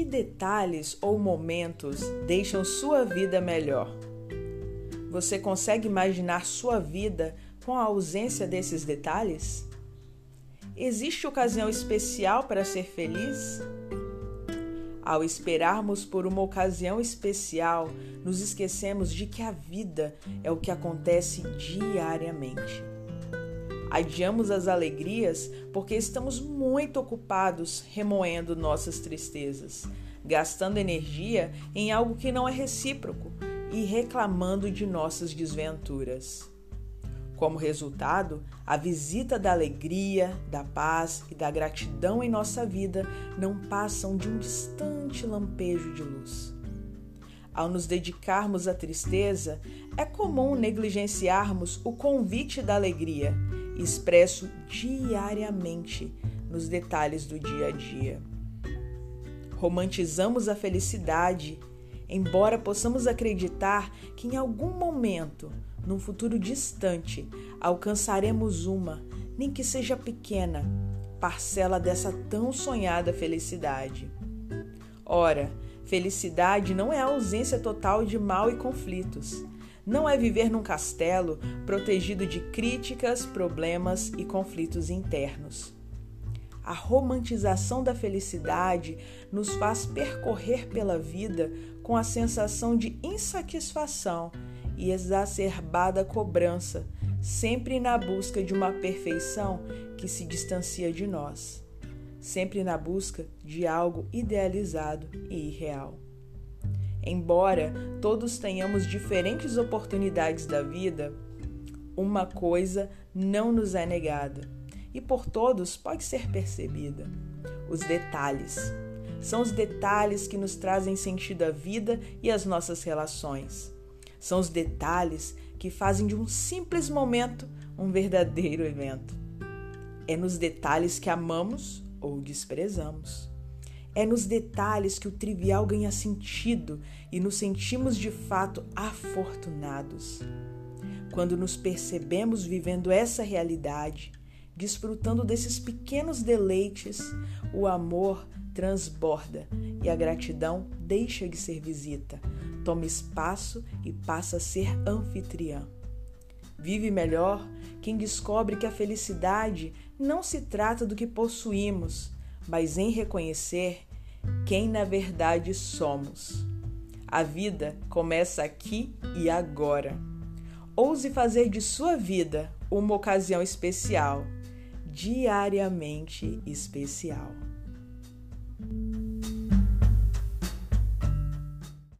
detalhes ou momentos deixam sua vida melhor? Você consegue imaginar sua vida com a ausência desses detalhes? Existe ocasião especial para ser feliz? Ao esperarmos por uma ocasião especial, nos esquecemos de que a vida é o que acontece diariamente. Adiamos as alegrias porque estamos muito ocupados remoendo nossas tristezas, gastando energia em algo que não é recíproco e reclamando de nossas desventuras. Como resultado, a visita da alegria, da paz e da gratidão em nossa vida não passam de um distante lampejo de luz. Ao nos dedicarmos à tristeza, é comum negligenciarmos o convite da alegria, expresso diariamente nos detalhes do dia a dia. Romantizamos a felicidade, embora possamos acreditar que em algum momento, num futuro distante, alcançaremos uma, nem que seja pequena, parcela dessa tão sonhada felicidade. Ora, Felicidade não é a ausência total de mal e conflitos. Não é viver num castelo protegido de críticas, problemas e conflitos internos. A romantização da felicidade nos faz percorrer pela vida com a sensação de insatisfação e exacerbada cobrança, sempre na busca de uma perfeição que se distancia de nós sempre na busca de algo idealizado e irreal. Embora todos tenhamos diferentes oportunidades da vida, uma coisa não nos é negada e por todos pode ser percebida: os detalhes. São os detalhes que nos trazem sentido à vida e às nossas relações. São os detalhes que fazem de um simples momento um verdadeiro evento. É nos detalhes que amamos ou desprezamos. É nos detalhes que o trivial ganha sentido e nos sentimos de fato afortunados. Quando nos percebemos vivendo essa realidade, desfrutando desses pequenos deleites, o amor transborda e a gratidão deixa de ser visita, toma espaço e passa a ser anfitriã. Vive melhor quem descobre que a felicidade não se trata do que possuímos, mas em reconhecer quem na verdade somos. A vida começa aqui e agora. Ouse fazer de sua vida uma ocasião especial, diariamente especial.